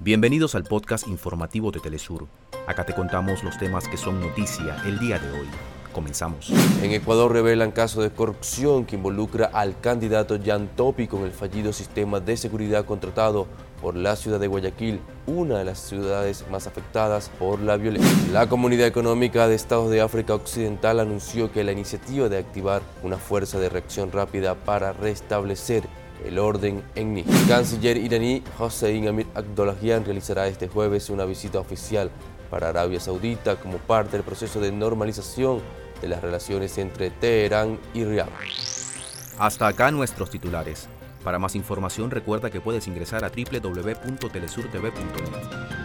Bienvenidos al podcast informativo de Telesur. Acá te contamos los temas que son noticia el día de hoy. Comenzamos. En Ecuador revelan caso de corrupción que involucra al candidato Jan Topi con el fallido sistema de seguridad contratado por la ciudad de Guayaquil, una de las ciudades más afectadas por la violencia. La Comunidad Económica de Estados de África Occidental anunció que la iniciativa de activar una fuerza de reacción rápida para restablecer el orden en Níger. El canciller iraní Hossein Amir Abdollahian realizará este jueves una visita oficial para Arabia Saudita como parte del proceso de normalización de las relaciones entre Teherán y Riyadh. Hasta acá nuestros titulares. Para más información recuerda que puedes ingresar a www.telesurtv.net.